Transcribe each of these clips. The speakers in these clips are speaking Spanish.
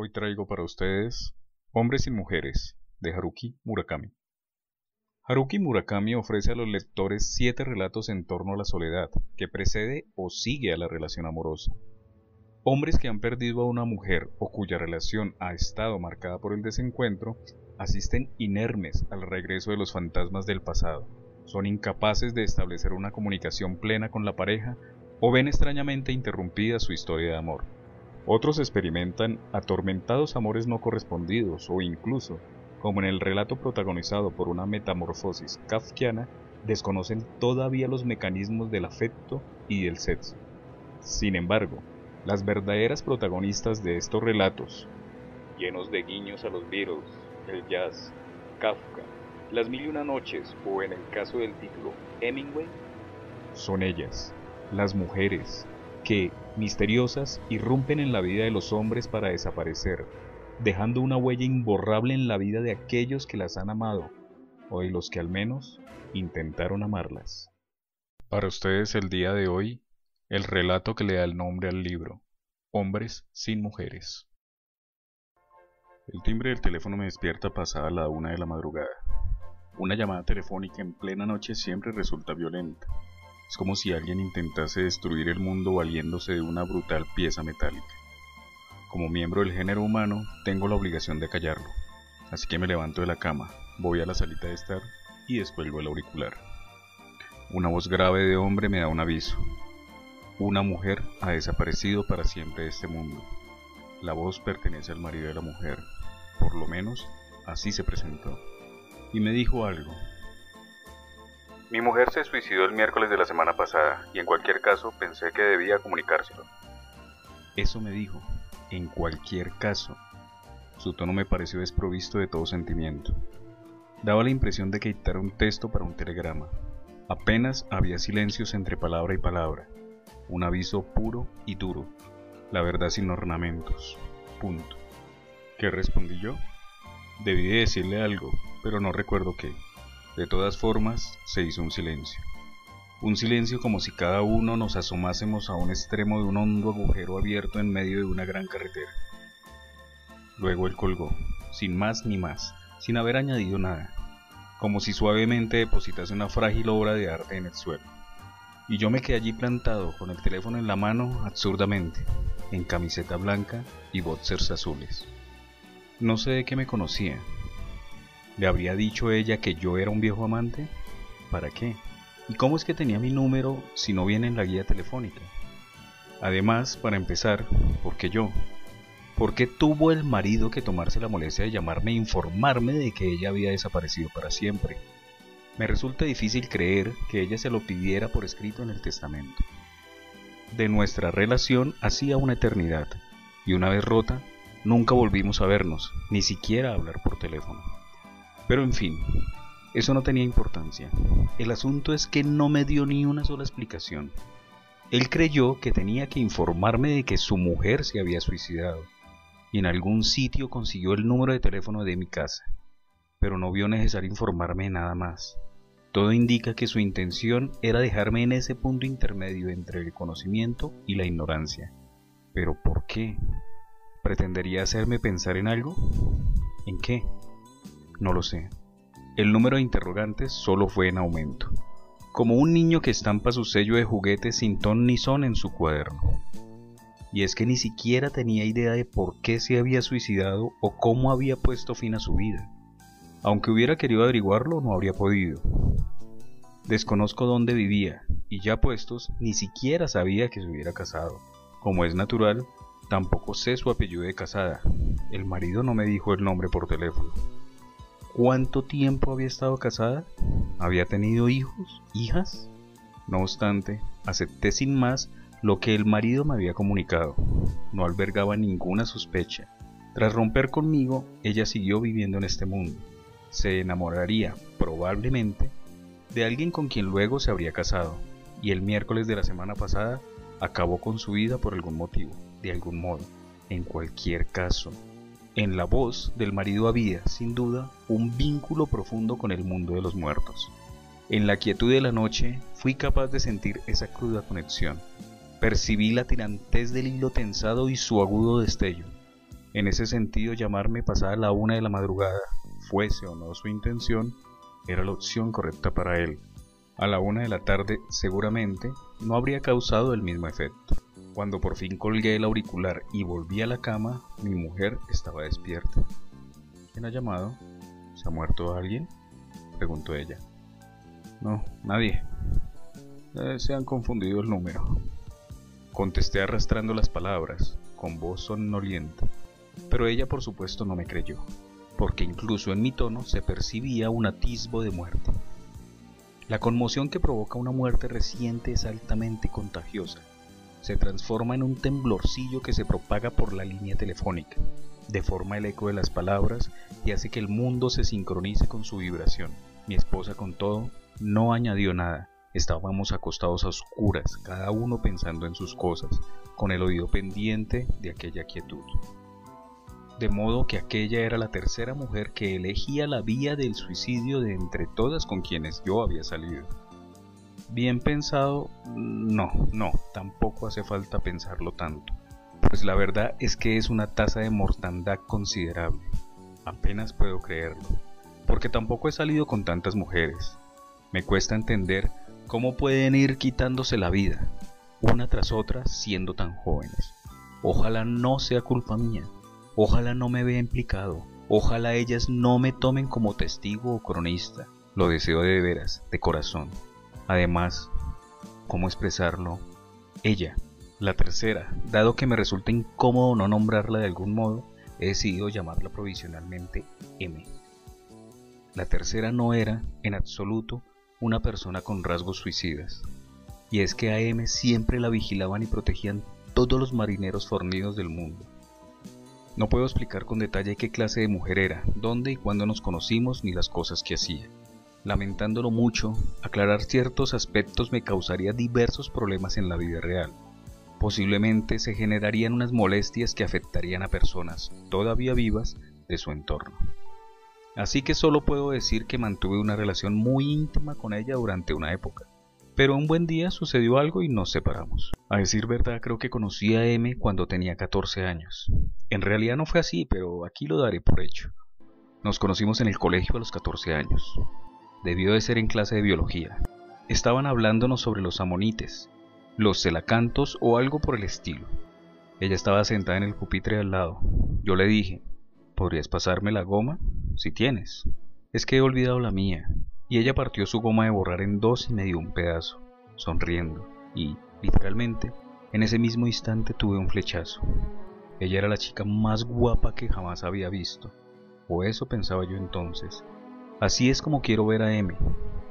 hoy traigo para ustedes Hombres y Mujeres de Haruki Murakami. Haruki Murakami ofrece a los lectores siete relatos en torno a la soledad, que precede o sigue a la relación amorosa. Hombres que han perdido a una mujer o cuya relación ha estado marcada por el desencuentro, asisten inermes al regreso de los fantasmas del pasado. Son incapaces de establecer una comunicación plena con la pareja o ven extrañamente interrumpida su historia de amor. Otros experimentan atormentados amores no correspondidos o incluso, como en el relato protagonizado por una metamorfosis kafkiana, desconocen todavía los mecanismos del afecto y del sexo. Sin embargo, las verdaderas protagonistas de estos relatos, llenos de guiños a los Beatles, el jazz, Kafka, las mil y una noches o en el caso del título Hemingway, son ellas, las mujeres, que, misteriosas, irrumpen en la vida de los hombres para desaparecer, dejando una huella imborrable en la vida de aquellos que las han amado, o de los que al menos intentaron amarlas. Para ustedes el día de hoy, el relato que le da el nombre al libro, Hombres sin Mujeres. El timbre del teléfono me despierta pasada la una de la madrugada. Una llamada telefónica en plena noche siempre resulta violenta. Es como si alguien intentase destruir el mundo valiéndose de una brutal pieza metálica. Como miembro del género humano, tengo la obligación de callarlo, así que me levanto de la cama, voy a la salita de estar y descuelgo el auricular. Una voz grave de hombre me da un aviso. Una mujer ha desaparecido para siempre de este mundo. La voz pertenece al marido de la mujer, por lo menos así se presentó. Y me dijo algo, mi mujer se suicidó el miércoles de la semana pasada y en cualquier caso pensé que debía comunicárselo. Eso me dijo, en cualquier caso. Su tono me pareció desprovisto de todo sentimiento. Daba la impresión de que dictara un texto para un telegrama. Apenas había silencios entre palabra y palabra. Un aviso puro y duro. La verdad sin ornamentos. Punto. ¿Qué respondí yo? Debí decirle algo, pero no recuerdo qué. De todas formas, se hizo un silencio. Un silencio como si cada uno nos asomásemos a un extremo de un hondo agujero abierto en medio de una gran carretera. Luego él colgó, sin más ni más, sin haber añadido nada, como si suavemente depositase una frágil obra de arte en el suelo. Y yo me quedé allí plantado, con el teléfono en la mano, absurdamente, en camiseta blanca y boxers azules. No sé de qué me conocía, ¿Le habría dicho ella que yo era un viejo amante? ¿Para qué? ¿Y cómo es que tenía mi número si no viene en la guía telefónica? Además, para empezar, ¿por qué yo? ¿Por qué tuvo el marido que tomarse la molestia de llamarme e informarme de que ella había desaparecido para siempre? Me resulta difícil creer que ella se lo pidiera por escrito en el testamento. De nuestra relación hacía una eternidad, y una vez rota, nunca volvimos a vernos, ni siquiera a hablar por teléfono. Pero en fin, eso no tenía importancia. El asunto es que no me dio ni una sola explicación. Él creyó que tenía que informarme de que su mujer se había suicidado, y en algún sitio consiguió el número de teléfono de mi casa, pero no vio necesario informarme nada más. Todo indica que su intención era dejarme en ese punto intermedio entre el conocimiento y la ignorancia. Pero ¿por qué? ¿Pretendería hacerme pensar en algo? ¿En qué? No lo sé. El número de interrogantes solo fue en aumento, como un niño que estampa su sello de juguete sin ton ni son en su cuaderno. Y es que ni siquiera tenía idea de por qué se había suicidado o cómo había puesto fin a su vida. Aunque hubiera querido averiguarlo, no habría podido. Desconozco dónde vivía, y ya puestos, ni siquiera sabía que se hubiera casado. Como es natural, tampoco sé su apellido de casada. El marido no me dijo el nombre por teléfono cuánto tiempo había estado casada, había tenido hijos, hijas. No obstante, acepté sin más lo que el marido me había comunicado. No albergaba ninguna sospecha. Tras romper conmigo, ella siguió viviendo en este mundo. Se enamoraría, probablemente, de alguien con quien luego se habría casado, y el miércoles de la semana pasada acabó con su vida por algún motivo, de algún modo. En cualquier caso, en la voz del marido había, sin duda, un vínculo profundo con el mundo de los muertos. En la quietud de la noche fui capaz de sentir esa cruda conexión. Percibí la tirantez del hilo tensado y su agudo destello. En ese sentido, llamarme pasada la una de la madrugada, fuese o no su intención, era la opción correcta para él. A la una de la tarde, seguramente, no habría causado el mismo efecto. Cuando por fin colgué el auricular y volví a la cama, mi mujer estaba despierta. ¿Quién ha llamado? ¿Se ha muerto alguien? preguntó ella. No, nadie. Eh, se han confundido el número. Contesté arrastrando las palabras, con voz somnolienta, pero ella por supuesto no me creyó, porque incluso en mi tono se percibía un atisbo de muerte. La conmoción que provoca una muerte reciente es altamente contagiosa. Se transforma en un temblorcillo que se propaga por la línea telefónica, deforma el eco de las palabras y hace que el mundo se sincronice con su vibración. Mi esposa con todo no añadió nada. Estábamos acostados a oscuras, cada uno pensando en sus cosas, con el oído pendiente de aquella quietud. De modo que aquella era la tercera mujer que elegía la vía del suicidio de entre todas con quienes yo había salido. Bien pensado, no, no, tampoco hace falta pensarlo tanto, pues la verdad es que es una tasa de mortandad considerable. Apenas puedo creerlo, porque tampoco he salido con tantas mujeres. Me cuesta entender cómo pueden ir quitándose la vida, una tras otra, siendo tan jóvenes. Ojalá no sea culpa mía, ojalá no me vea implicado, ojalá ellas no me tomen como testigo o cronista. Lo deseo de veras, de corazón. Además, ¿cómo expresarlo? Ella, la tercera, dado que me resulta incómodo no nombrarla de algún modo, he decidido llamarla provisionalmente M. La tercera no era, en absoluto, una persona con rasgos suicidas. Y es que a M siempre la vigilaban y protegían todos los marineros fornidos del mundo. No puedo explicar con detalle qué clase de mujer era, dónde y cuándo nos conocimos ni las cosas que hacía. Lamentándolo mucho, aclarar ciertos aspectos me causaría diversos problemas en la vida real. Posiblemente se generarían unas molestias que afectarían a personas todavía vivas de su entorno. Así que solo puedo decir que mantuve una relación muy íntima con ella durante una época. Pero un buen día sucedió algo y nos separamos. A decir verdad, creo que conocí a M cuando tenía 14 años. En realidad no fue así, pero aquí lo daré por hecho. Nos conocimos en el colegio a los 14 años. Debió de ser en clase de biología. Estaban hablándonos sobre los amonites, los celacantos o algo por el estilo. Ella estaba sentada en el pupitre al lado. Yo le dije, ¿podrías pasarme la goma? si tienes. Es que he olvidado la mía. Y ella partió su goma de borrar en dos y me dio un pedazo, sonriendo. Y, literalmente, en ese mismo instante tuve un flechazo. Ella era la chica más guapa que jamás había visto. O eso pensaba yo entonces. Así es como quiero ver a M.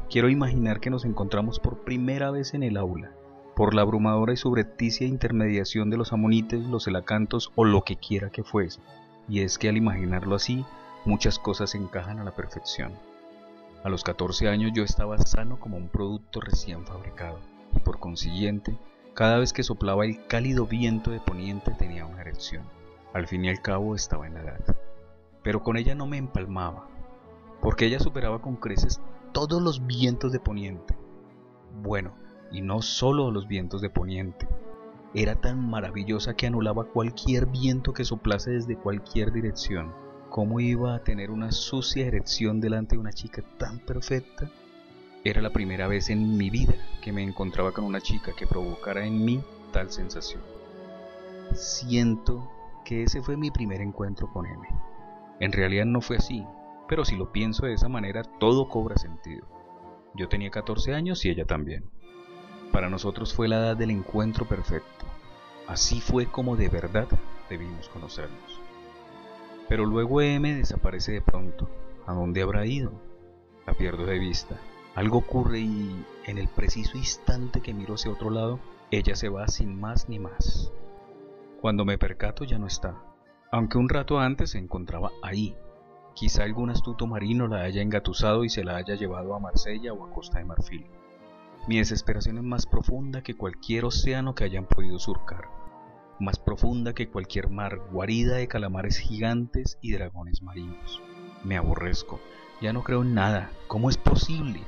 Quiero imaginar que nos encontramos por primera vez en el aula, por la abrumadora y subrepticia intermediación de los amonites, los elacantos o lo que quiera que fuese. Y es que al imaginarlo así, muchas cosas encajan a la perfección. A los 14 años yo estaba sano como un producto recién fabricado y por consiguiente, cada vez que soplaba el cálido viento de poniente tenía una erección. Al fin y al cabo estaba en la edad. Pero con ella no me empalmaba, porque ella superaba con creces todos los vientos de poniente. Bueno, y no solo los vientos de poniente. Era tan maravillosa que anulaba cualquier viento que soplase desde cualquier dirección ¿Cómo iba a tener una sucia erección delante de una chica tan perfecta? Era la primera vez en mi vida que me encontraba con una chica que provocara en mí tal sensación. Siento que ese fue mi primer encuentro con M. En realidad no fue así, pero si lo pienso de esa manera todo cobra sentido. Yo tenía 14 años y ella también. Para nosotros fue la edad del encuentro perfecto. Así fue como de verdad debimos conocernos. Pero luego M desaparece de pronto. ¿A dónde habrá ido? La pierdo de vista. Algo ocurre y en el preciso instante que miro hacia otro lado, ella se va sin más ni más. Cuando me percato ya no está, aunque un rato antes se encontraba ahí. Quizá algún astuto marino la haya engatusado y se la haya llevado a Marsella o a Costa de Marfil. Mi desesperación es más profunda que cualquier océano que hayan podido surcar más profunda que cualquier mar, guarida de calamares gigantes y dragones marinos. Me aborrezco, ya no creo en nada. ¿Cómo es posible?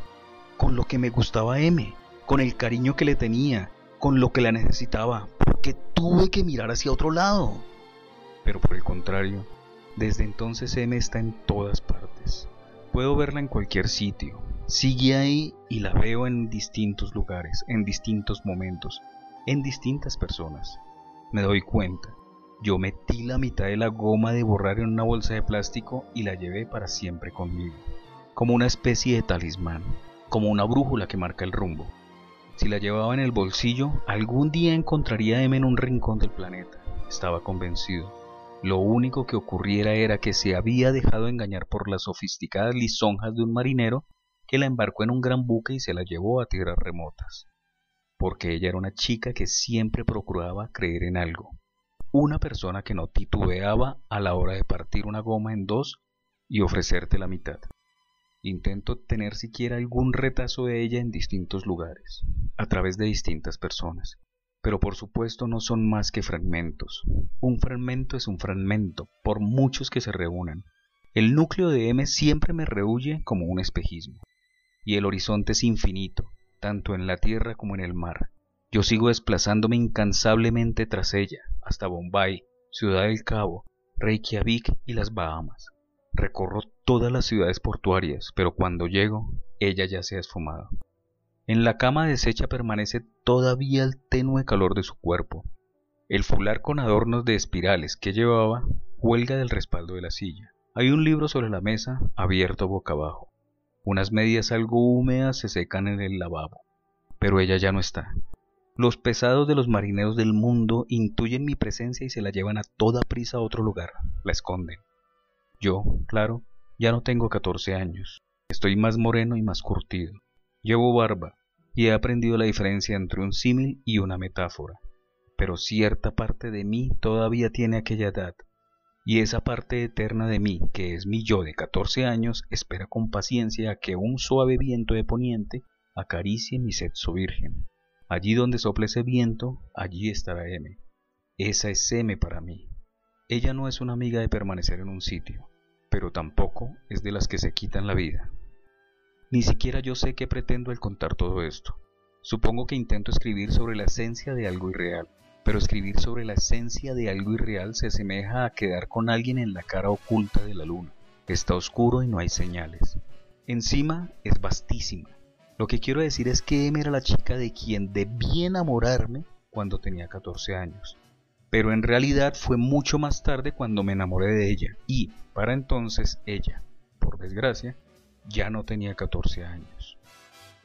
Con lo que me gustaba M, con el cariño que le tenía, con lo que la necesitaba, porque tuve que mirar hacia otro lado. Pero por el contrario, desde entonces M está en todas partes. Puedo verla en cualquier sitio. Sigue ahí y la veo en distintos lugares, en distintos momentos, en distintas personas. Me doy cuenta. Yo metí la mitad de la goma de borrar en una bolsa de plástico y la llevé para siempre conmigo, como una especie de talismán, como una brújula que marca el rumbo. Si la llevaba en el bolsillo, algún día encontraría a M en un rincón del planeta. Estaba convencido. Lo único que ocurriera era que se había dejado engañar por las sofisticadas lisonjas de un marinero que la embarcó en un gran buque y se la llevó a tierras remotas. Porque ella era una chica que siempre procuraba creer en algo. Una persona que no titubeaba a la hora de partir una goma en dos y ofrecerte la mitad. Intento tener siquiera algún retazo de ella en distintos lugares, a través de distintas personas. Pero por supuesto no son más que fragmentos. Un fragmento es un fragmento, por muchos que se reúnan. El núcleo de M siempre me rehuye como un espejismo. Y el horizonte es infinito, tanto en la tierra como en el mar. Yo sigo desplazándome incansablemente tras ella, hasta Bombay, Ciudad del Cabo, Reykjavik y las Bahamas. Recorro todas las ciudades portuarias, pero cuando llego, ella ya se ha esfumado. En la cama deshecha permanece todavía el tenue calor de su cuerpo. El fular con adornos de espirales que llevaba cuelga del respaldo de la silla. Hay un libro sobre la mesa, abierto boca abajo. Unas medias algo húmedas se secan en el lavabo. Pero ella ya no está. Los pesados de los marineros del mundo intuyen mi presencia y se la llevan a toda prisa a otro lugar, la esconden. Yo, claro, ya no tengo 14 años. Estoy más moreno y más curtido. Llevo barba y he aprendido la diferencia entre un símil y una metáfora. Pero cierta parte de mí todavía tiene aquella edad. Y esa parte eterna de mí, que es mi yo de 14 años, espera con paciencia a que un suave viento de poniente acaricie mi sexo virgen. Allí donde sople ese viento, allí estará M. Esa es M para mí. Ella no es una amiga de permanecer en un sitio pero tampoco es de las que se quitan la vida. Ni siquiera yo sé qué pretendo al contar todo esto. Supongo que intento escribir sobre la esencia de algo irreal, pero escribir sobre la esencia de algo irreal se asemeja a quedar con alguien en la cara oculta de la luna. Está oscuro y no hay señales. Encima es vastísima. Lo que quiero decir es que Em era la chica de quien debí enamorarme cuando tenía 14 años pero en realidad fue mucho más tarde cuando me enamoré de ella y, para entonces, ella, por desgracia, ya no tenía 14 años.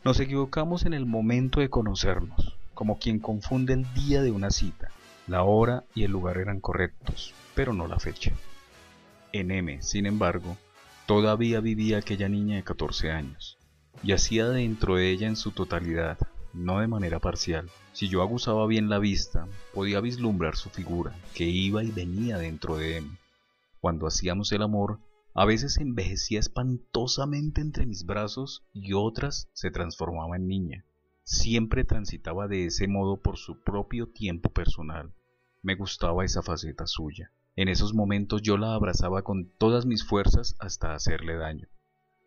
Nos equivocamos en el momento de conocernos, como quien confunde el día de una cita. La hora y el lugar eran correctos, pero no la fecha. En M, sin embargo, todavía vivía aquella niña de 14 años, y hacía dentro de ella en su totalidad, no de manera parcial. Si yo aguzaba bien la vista, podía vislumbrar su figura, que iba y venía dentro de él. Cuando hacíamos el amor, a veces envejecía espantosamente entre mis brazos y otras se transformaba en niña. Siempre transitaba de ese modo por su propio tiempo personal. Me gustaba esa faceta suya. En esos momentos yo la abrazaba con todas mis fuerzas hasta hacerle daño.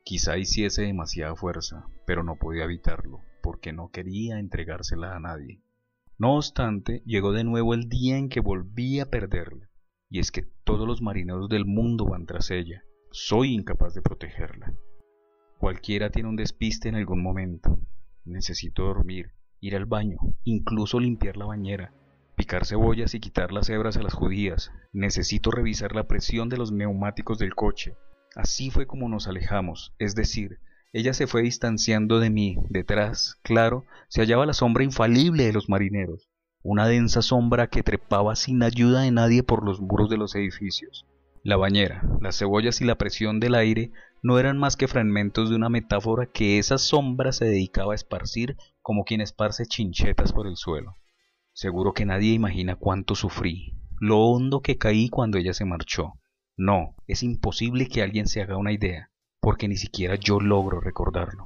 Quizá hiciese demasiada fuerza, pero no podía evitarlo porque no quería entregársela a nadie. No obstante, llegó de nuevo el día en que volví a perderla, y es que todos los marineros del mundo van tras ella. Soy incapaz de protegerla. Cualquiera tiene un despiste en algún momento. Necesito dormir, ir al baño, incluso limpiar la bañera, picar cebollas y quitar las hebras a las judías. Necesito revisar la presión de los neumáticos del coche. Así fue como nos alejamos, es decir, ella se fue distanciando de mí. Detrás, claro, se hallaba la sombra infalible de los marineros, una densa sombra que trepaba sin ayuda de nadie por los muros de los edificios. La bañera, las cebollas y la presión del aire no eran más que fragmentos de una metáfora que esa sombra se dedicaba a esparcir como quien esparce chinchetas por el suelo. Seguro que nadie imagina cuánto sufrí, lo hondo que caí cuando ella se marchó. No, es imposible que alguien se haga una idea porque ni siquiera yo logro recordarlo.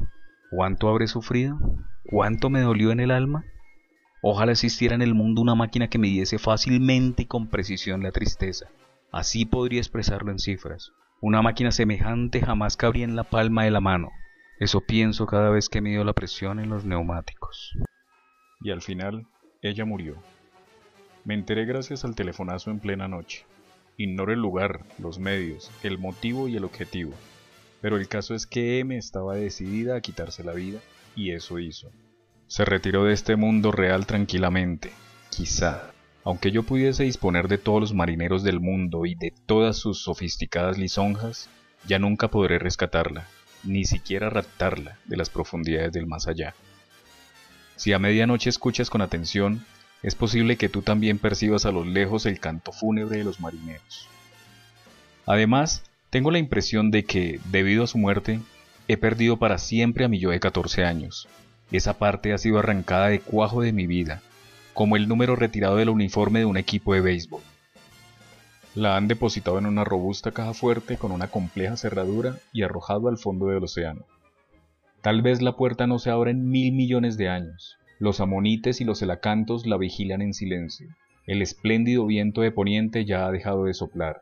¿Cuánto habré sufrido? ¿Cuánto me dolió en el alma? Ojalá existiera en el mundo una máquina que midiese fácilmente y con precisión la tristeza. Así podría expresarlo en cifras. Una máquina semejante jamás cabría en la palma de la mano. Eso pienso cada vez que mido la presión en los neumáticos. Y al final, ella murió. Me enteré gracias al telefonazo en plena noche. Ignoro el lugar, los medios, el motivo y el objetivo. Pero el caso es que M estaba decidida a quitarse la vida, y eso hizo. Se retiró de este mundo real tranquilamente, quizá, aunque yo pudiese disponer de todos los marineros del mundo y de todas sus sofisticadas lisonjas, ya nunca podré rescatarla, ni siquiera raptarla de las profundidades del más allá. Si a medianoche escuchas con atención, es posible que tú también percibas a lo lejos el canto fúnebre de los marineros. Además, tengo la impresión de que, debido a su muerte, he perdido para siempre a mi yo de 14 años. Esa parte ha sido arrancada de cuajo de mi vida, como el número retirado del uniforme de un equipo de béisbol. La han depositado en una robusta caja fuerte con una compleja cerradura y arrojado al fondo del océano. Tal vez la puerta no se abra en mil millones de años. Los amonites y los elacantos la vigilan en silencio. El espléndido viento de poniente ya ha dejado de soplar.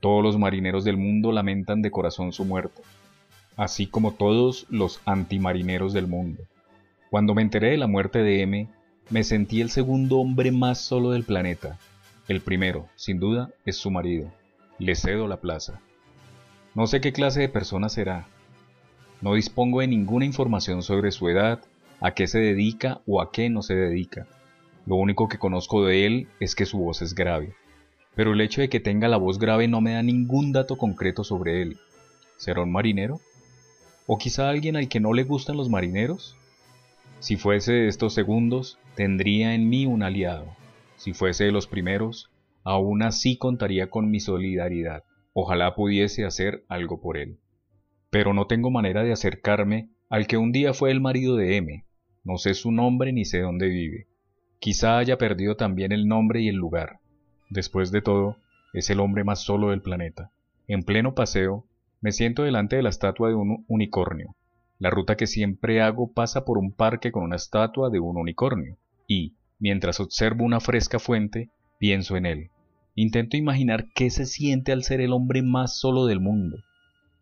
Todos los marineros del mundo lamentan de corazón su muerte, así como todos los antimarineros del mundo. Cuando me enteré de la muerte de M, me sentí el segundo hombre más solo del planeta. El primero, sin duda, es su marido. Le cedo la plaza. No sé qué clase de persona será. No dispongo de ninguna información sobre su edad, a qué se dedica o a qué no se dedica. Lo único que conozco de él es que su voz es grave. Pero el hecho de que tenga la voz grave no me da ningún dato concreto sobre él. ¿Será un marinero? ¿O quizá alguien al que no le gustan los marineros? Si fuese de estos segundos, tendría en mí un aliado. Si fuese de los primeros, aún así contaría con mi solidaridad. Ojalá pudiese hacer algo por él. Pero no tengo manera de acercarme al que un día fue el marido de M. No sé su nombre ni sé dónde vive. Quizá haya perdido también el nombre y el lugar. Después de todo, es el hombre más solo del planeta. En pleno paseo, me siento delante de la estatua de un unicornio. La ruta que siempre hago pasa por un parque con una estatua de un unicornio, y, mientras observo una fresca fuente, pienso en él. Intento imaginar qué se siente al ser el hombre más solo del mundo.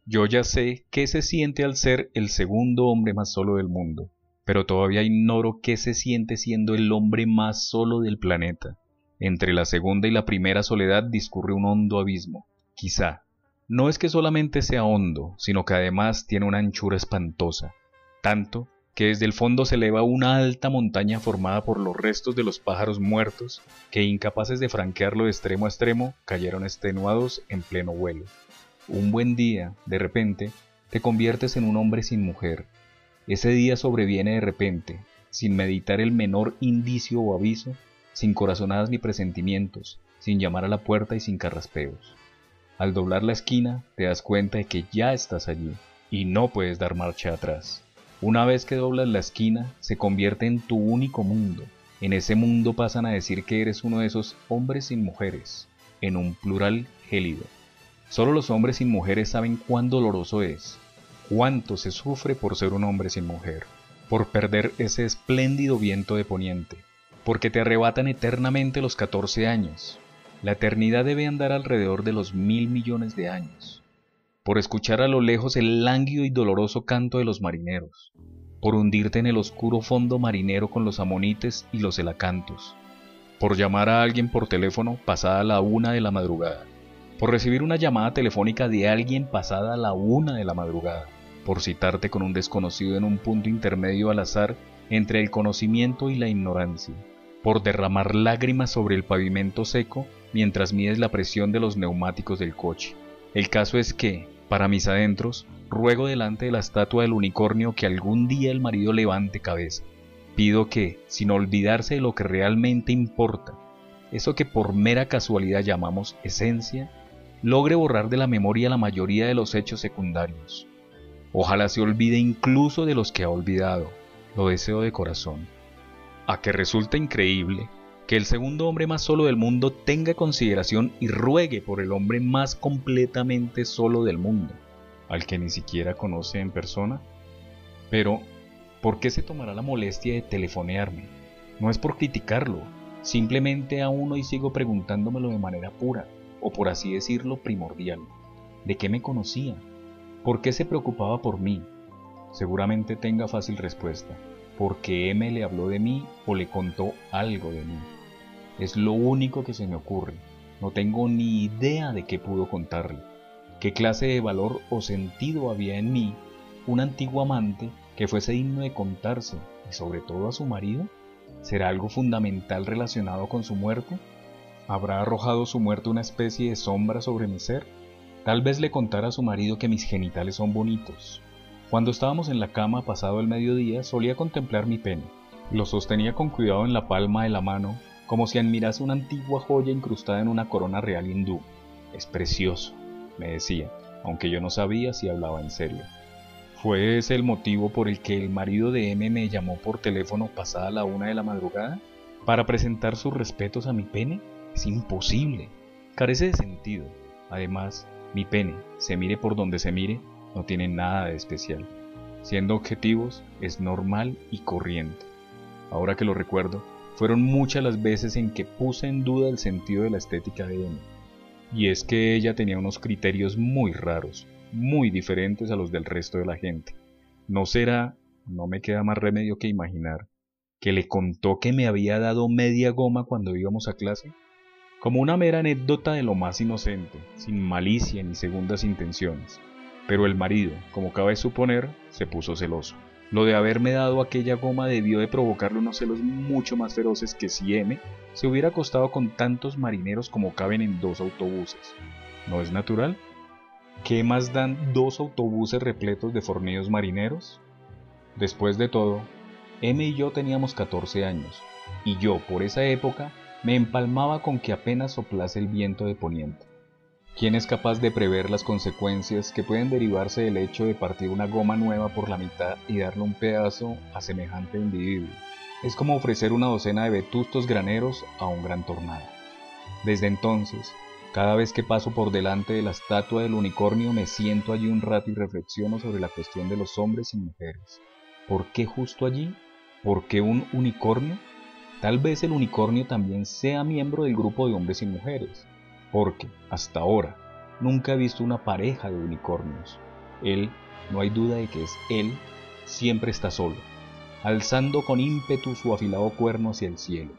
Yo ya sé qué se siente al ser el segundo hombre más solo del mundo, pero todavía ignoro qué se siente siendo el hombre más solo del planeta. Entre la segunda y la primera soledad discurre un hondo abismo. Quizá, no es que solamente sea hondo, sino que además tiene una anchura espantosa, tanto que desde el fondo se eleva una alta montaña formada por los restos de los pájaros muertos que, incapaces de franquearlo de extremo a extremo, cayeron extenuados en pleno vuelo. Un buen día, de repente, te conviertes en un hombre sin mujer. Ese día sobreviene de repente, sin meditar el menor indicio o aviso, sin corazonadas ni presentimientos, sin llamar a la puerta y sin carraspeos. Al doblar la esquina te das cuenta de que ya estás allí y no puedes dar marcha atrás. Una vez que doblas la esquina se convierte en tu único mundo. En ese mundo pasan a decir que eres uno de esos hombres sin mujeres, en un plural gélido. Solo los hombres sin mujeres saben cuán doloroso es, cuánto se sufre por ser un hombre sin mujer, por perder ese espléndido viento de poniente, porque te arrebatan eternamente los 14 años, la eternidad debe andar alrededor de los mil millones de años, por escuchar a lo lejos el lánguido y doloroso canto de los marineros, por hundirte en el oscuro fondo marinero con los amonites y los elacantos, por llamar a alguien por teléfono pasada la una de la madrugada, por recibir una llamada telefónica de alguien pasada la una de la madrugada, por citarte con un desconocido en un punto intermedio al azar entre el conocimiento y la ignorancia, por derramar lágrimas sobre el pavimento seco mientras mides la presión de los neumáticos del coche. El caso es que, para mis adentros, ruego delante de la estatua del unicornio que algún día el marido levante cabeza. Pido que, sin olvidarse de lo que realmente importa, eso que por mera casualidad llamamos esencia, logre borrar de la memoria la mayoría de los hechos secundarios. Ojalá se olvide incluso de los que ha olvidado, lo deseo de corazón. A que resulta increíble que el segundo hombre más solo del mundo tenga consideración y ruegue por el hombre más completamente solo del mundo, al que ni siquiera conoce en persona. Pero, ¿por qué se tomará la molestia de telefonearme? No es por criticarlo, simplemente aún hoy sigo preguntándomelo de manera pura, o por así decirlo primordial. ¿De qué me conocía? ¿Por qué se preocupaba por mí? Seguramente tenga fácil respuesta, porque M le habló de mí o le contó algo de mí. Es lo único que se me ocurre. No tengo ni idea de qué pudo contarle, qué clase de valor o sentido había en mí un antiguo amante que fuese digno de contarse, y sobre todo a su marido. ¿Será algo fundamental relacionado con su muerte? ¿Habrá arrojado su muerte una especie de sombra sobre mi ser? Tal vez le contara a su marido que mis genitales son bonitos. Cuando estábamos en la cama pasado el mediodía solía contemplar mi pene. Lo sostenía con cuidado en la palma de la mano, como si admirase una antigua joya incrustada en una corona real hindú. Es precioso, me decía, aunque yo no sabía si hablaba en serio. ¿Fue ese el motivo por el que el marido de M me llamó por teléfono pasada la una de la madrugada? ¿Para presentar sus respetos a mi pene? Es imposible. Carece de sentido. Además, mi pene, se mire por donde se mire, no tiene nada de especial. Siendo objetivos, es normal y corriente. Ahora que lo recuerdo, fueron muchas las veces en que puse en duda el sentido de la estética de M. Y es que ella tenía unos criterios muy raros, muy diferentes a los del resto de la gente. ¿No será, no me queda más remedio que imaginar, que le contó que me había dado media goma cuando íbamos a clase? Como una mera anécdota de lo más inocente, sin malicia ni segundas intenciones. Pero el marido, como cabe suponer, se puso celoso. Lo de haberme dado aquella goma debió de provocarle unos celos mucho más feroces que si M se hubiera acostado con tantos marineros como caben en dos autobuses. ¿No es natural? ¿Qué más dan dos autobuses repletos de fornidos marineros? Después de todo, M y yo teníamos 14 años, y yo por esa época me empalmaba con que apenas soplase el viento de poniente. ¿Quién es capaz de prever las consecuencias que pueden derivarse del hecho de partir una goma nueva por la mitad y darle un pedazo a semejante individuo? Es como ofrecer una docena de vetustos graneros a un gran tornado. Desde entonces, cada vez que paso por delante de la estatua del unicornio me siento allí un rato y reflexiono sobre la cuestión de los hombres y mujeres. ¿Por qué justo allí? ¿Por qué un unicornio? Tal vez el unicornio también sea miembro del grupo de hombres y mujeres, porque, hasta ahora, nunca he visto una pareja de unicornios. Él, no hay duda de que es él, siempre está solo, alzando con ímpetu su afilado cuerno hacia el cielo.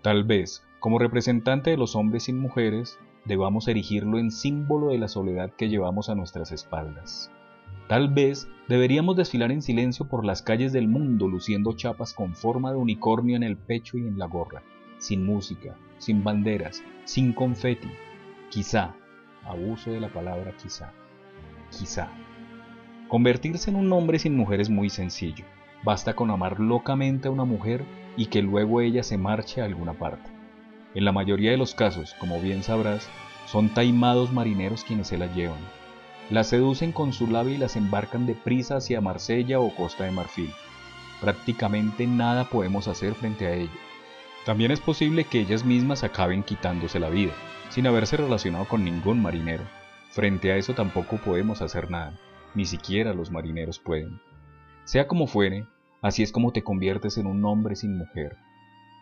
Tal vez, como representante de los hombres y mujeres, debamos erigirlo en símbolo de la soledad que llevamos a nuestras espaldas. Tal vez deberíamos desfilar en silencio por las calles del mundo luciendo chapas con forma de unicornio en el pecho y en la gorra, sin música, sin banderas, sin confeti. Quizá, abuso de la palabra quizá, quizá. Convertirse en un hombre sin mujer es muy sencillo. Basta con amar locamente a una mujer y que luego ella se marche a alguna parte. En la mayoría de los casos, como bien sabrás, son taimados marineros quienes se la llevan. Las seducen con su labio y las embarcan deprisa hacia Marsella o Costa de Marfil. Prácticamente nada podemos hacer frente a ello. También es posible que ellas mismas acaben quitándose la vida, sin haberse relacionado con ningún marinero. Frente a eso tampoco podemos hacer nada, ni siquiera los marineros pueden. Sea como fuere, así es como te conviertes en un hombre sin mujer,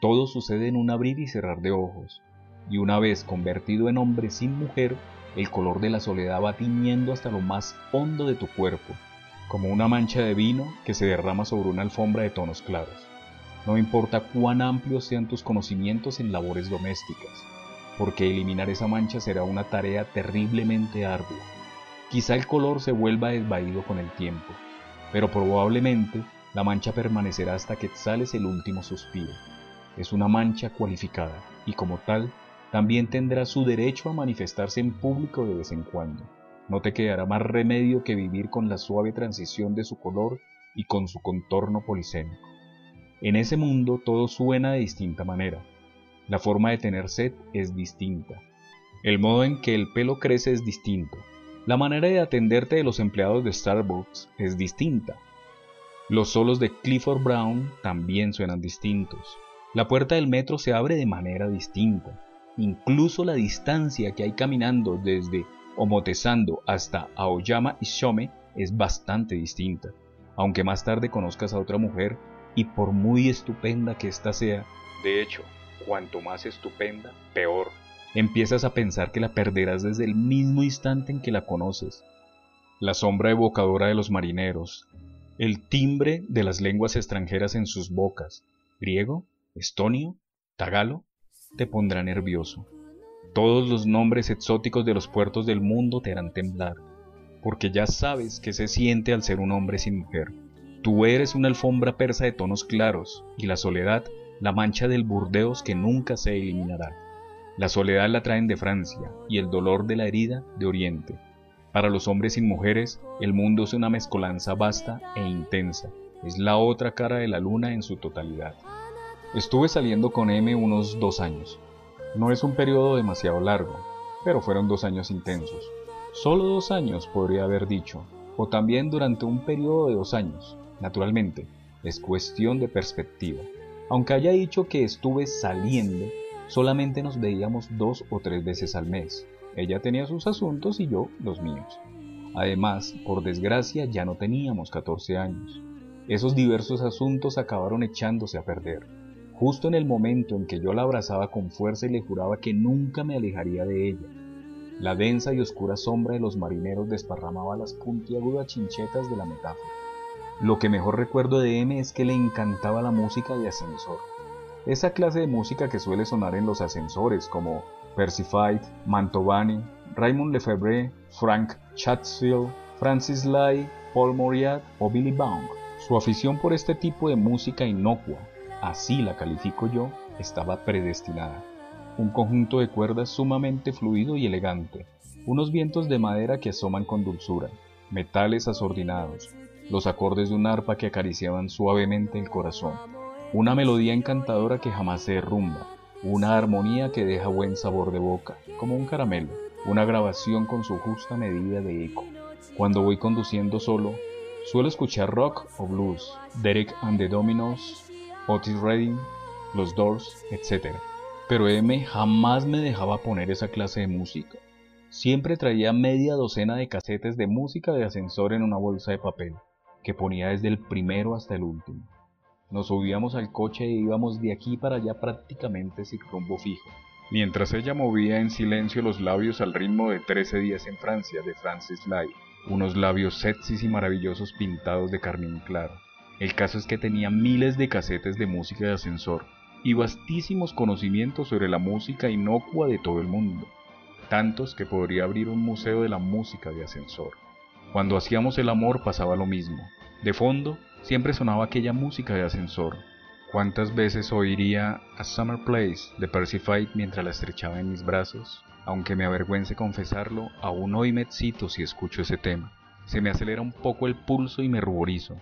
todo sucede en un abrir y cerrar de ojos, y una vez convertido en hombre sin mujer, el color de la soledad va tiñendo hasta lo más hondo de tu cuerpo, como una mancha de vino que se derrama sobre una alfombra de tonos claros. No importa cuán amplios sean tus conocimientos en labores domésticas, porque eliminar esa mancha será una tarea terriblemente ardua. Quizá el color se vuelva desvaído con el tiempo, pero probablemente la mancha permanecerá hasta que sales el último suspiro es una mancha cualificada y como tal también tendrá su derecho a manifestarse en público de vez en cuando. No te quedará más remedio que vivir con la suave transición de su color y con su contorno polisémico. En ese mundo todo suena de distinta manera. La forma de tener sed es distinta. El modo en que el pelo crece es distinto. La manera de atenderte de los empleados de Starbucks es distinta. Los solos de Clifford Brown también suenan distintos. La puerta del metro se abre de manera distinta. Incluso la distancia que hay caminando desde Omotesando hasta Aoyama y Shome es bastante distinta. Aunque más tarde conozcas a otra mujer y por muy estupenda que ésta sea, de hecho, cuanto más estupenda, peor, empiezas a pensar que la perderás desde el mismo instante en que la conoces. La sombra evocadora de los marineros, el timbre de las lenguas extranjeras en sus bocas, griego, estonio, tagalo, te pondrá nervioso. Todos los nombres exóticos de los puertos del mundo te harán temblar, porque ya sabes que se siente al ser un hombre sin mujer. Tú eres una alfombra persa de tonos claros, y la soledad, la mancha del Burdeos que nunca se eliminará. La soledad la traen de Francia, y el dolor de la herida de Oriente. Para los hombres sin mujeres, el mundo es una mezcolanza vasta e intensa, es la otra cara de la luna en su totalidad. Estuve saliendo con M unos dos años. No es un periodo demasiado largo, pero fueron dos años intensos. Solo dos años podría haber dicho, o también durante un periodo de dos años. Naturalmente, es cuestión de perspectiva. Aunque haya dicho que estuve saliendo, solamente nos veíamos dos o tres veces al mes. Ella tenía sus asuntos y yo los míos. Además, por desgracia, ya no teníamos 14 años. Esos diversos asuntos acabaron echándose a perder justo en el momento en que yo la abrazaba con fuerza y le juraba que nunca me alejaría de ella. La densa y oscura sombra de los marineros desparramaba las puntiagudas chinchetas de la metáfora. Lo que mejor recuerdo de M es que le encantaba la música de ascensor. Esa clase de música que suele sonar en los ascensores como Percy Mantovani, Raymond Lefebvre, Frank Chatsfield, Francis Lai, Paul Moriat o Billy Baum. Su afición por este tipo de música inocua, así la califico yo, estaba predestinada. Un conjunto de cuerdas sumamente fluido y elegante, unos vientos de madera que asoman con dulzura, metales asordinados, los acordes de un arpa que acariciaban suavemente el corazón, una melodía encantadora que jamás se derrumba, una armonía que deja buen sabor de boca, como un caramelo, una grabación con su justa medida de eco. Cuando voy conduciendo solo, suelo escuchar rock o blues, Derek and the Dominos, Otis Redding, los Doors, etc. Pero M jamás me dejaba poner esa clase de música. Siempre traía media docena de casetes de música de ascensor en una bolsa de papel, que ponía desde el primero hasta el último. Nos subíamos al coche e íbamos de aquí para allá prácticamente sin rumbo fijo, mientras ella movía en silencio los labios al ritmo de Trece días en Francia de Francis Lai, unos labios sexys y maravillosos pintados de carmín claro. El caso es que tenía miles de casetes de música de ascensor y vastísimos conocimientos sobre la música inocua de todo el mundo, tantos que podría abrir un museo de la música de ascensor. Cuando hacíamos el amor pasaba lo mismo. De fondo siempre sonaba aquella música de ascensor. ¿Cuántas veces oiría A Summer Place de Percy Fight mientras la estrechaba en mis brazos? Aunque me avergüence confesarlo, aún hoy me excito si escucho ese tema. Se me acelera un poco el pulso y me ruborizo.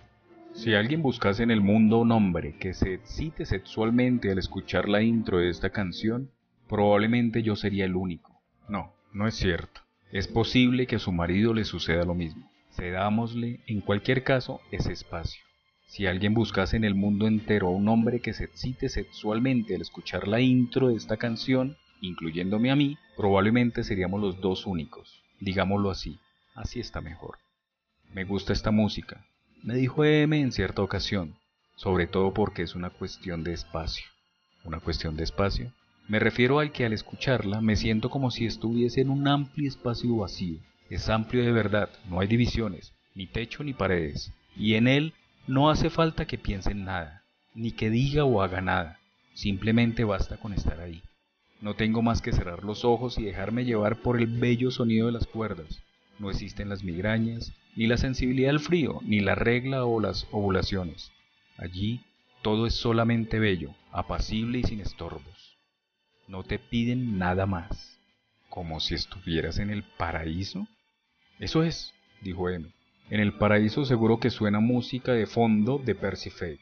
Si alguien buscase en el mundo un hombre que se excite sexualmente al escuchar la intro de esta canción, probablemente yo sería el único. No, no es cierto. Es posible que a su marido le suceda lo mismo. Cedámosle, en cualquier caso, ese espacio. Si alguien buscase en el mundo entero a un hombre que se excite sexualmente al escuchar la intro de esta canción, incluyéndome a mí, probablemente seríamos los dos únicos. Digámoslo así. Así está mejor. Me gusta esta música, me dijo M en cierta ocasión, sobre todo porque es una cuestión de espacio. ¿Una cuestión de espacio? Me refiero al que al escucharla me siento como si estuviese en un amplio espacio vacío. Es amplio de verdad, no hay divisiones, ni techo ni paredes, y en él no hace falta que piense en nada, ni que diga o haga nada, simplemente basta con estar ahí. No tengo más que cerrar los ojos y dejarme llevar por el bello sonido de las cuerdas. No existen las migrañas, ni la sensibilidad al frío, ni la regla o las ovulaciones. Allí todo es solamente bello, apacible y sin estorbos. No te piden nada más. ¿Como si estuvieras en el paraíso? Eso es, dijo M. En el paraíso seguro que suena música de fondo de Percy Fate.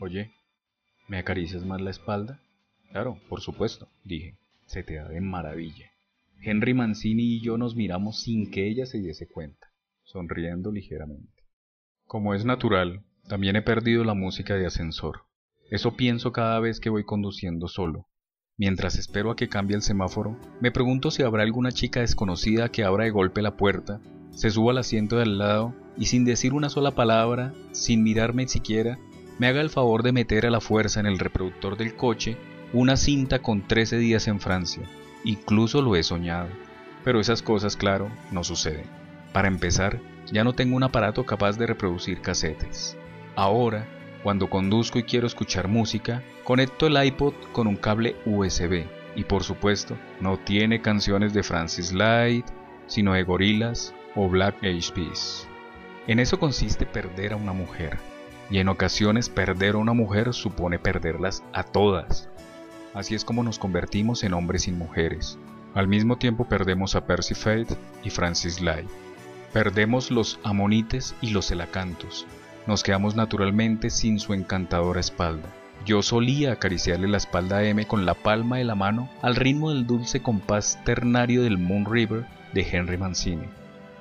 Oye, ¿me acaricias más la espalda? Claro, por supuesto, dije. Se te da de maravilla. Henry Mancini y yo nos miramos sin que ella se diese cuenta sonriendo ligeramente. Como es natural, también he perdido la música de ascensor. Eso pienso cada vez que voy conduciendo solo. Mientras espero a que cambie el semáforo, me pregunto si habrá alguna chica desconocida que abra de golpe la puerta, se suba al asiento de al lado y sin decir una sola palabra, sin mirarme siquiera, me haga el favor de meter a la fuerza en el reproductor del coche una cinta con 13 días en Francia. Incluso lo he soñado. Pero esas cosas, claro, no suceden. Para empezar, ya no tengo un aparato capaz de reproducir casetes. Ahora, cuando conduzco y quiero escuchar música, conecto el iPod con un cable USB Y por supuesto, no tiene canciones de Francis Light, sino de Gorillaz o Black Eyed Peas. En eso consiste perder a una mujer, y en ocasiones perder a una mujer supone perderlas a todas. Así es como nos convertimos en hombres y mujeres. Al mismo tiempo perdemos a Percy Faith y Francis Light. Perdemos los amonites y los elacantos. Nos quedamos naturalmente sin su encantadora espalda. Yo solía acariciarle la espalda a M con la palma de la mano al ritmo del dulce compás ternario del Moon River de Henry Mancini.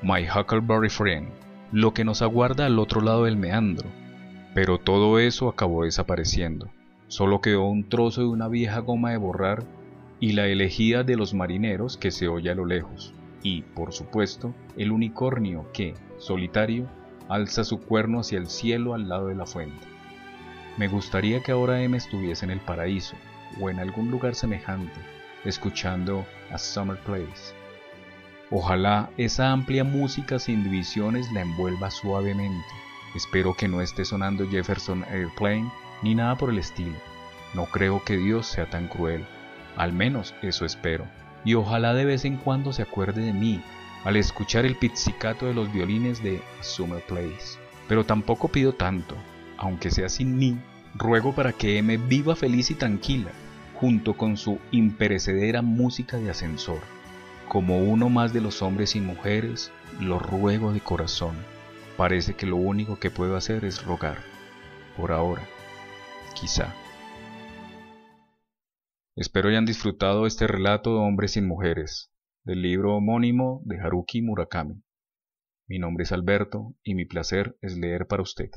My Huckleberry Friend, lo que nos aguarda al otro lado del meandro. Pero todo eso acabó desapareciendo. Solo quedó un trozo de una vieja goma de borrar y la elegida de los marineros que se oye a lo lejos. Y, por supuesto, el unicornio que, solitario, alza su cuerno hacia el cielo al lado de la fuente. Me gustaría que ahora M estuviese en el paraíso o en algún lugar semejante, escuchando a Summer Place. Ojalá esa amplia música sin divisiones la envuelva suavemente. Espero que no esté sonando Jefferson Airplane ni nada por el estilo. No creo que Dios sea tan cruel. Al menos eso espero. Y ojalá de vez en cuando se acuerde de mí al escuchar el pizzicato de los violines de Summer Place. Pero tampoco pido tanto aunque sea sin mí, ruego para que M viva feliz y tranquila, junto con su imperecedera música de ascensor. Como uno más de los hombres y mujeres, lo ruego de corazón. Parece que lo único que puedo hacer es rogar. Por ahora, quizá. Espero hayan disfrutado este relato de hombres y mujeres, del libro homónimo de Haruki Murakami. Mi nombre es Alberto y mi placer es leer para usted.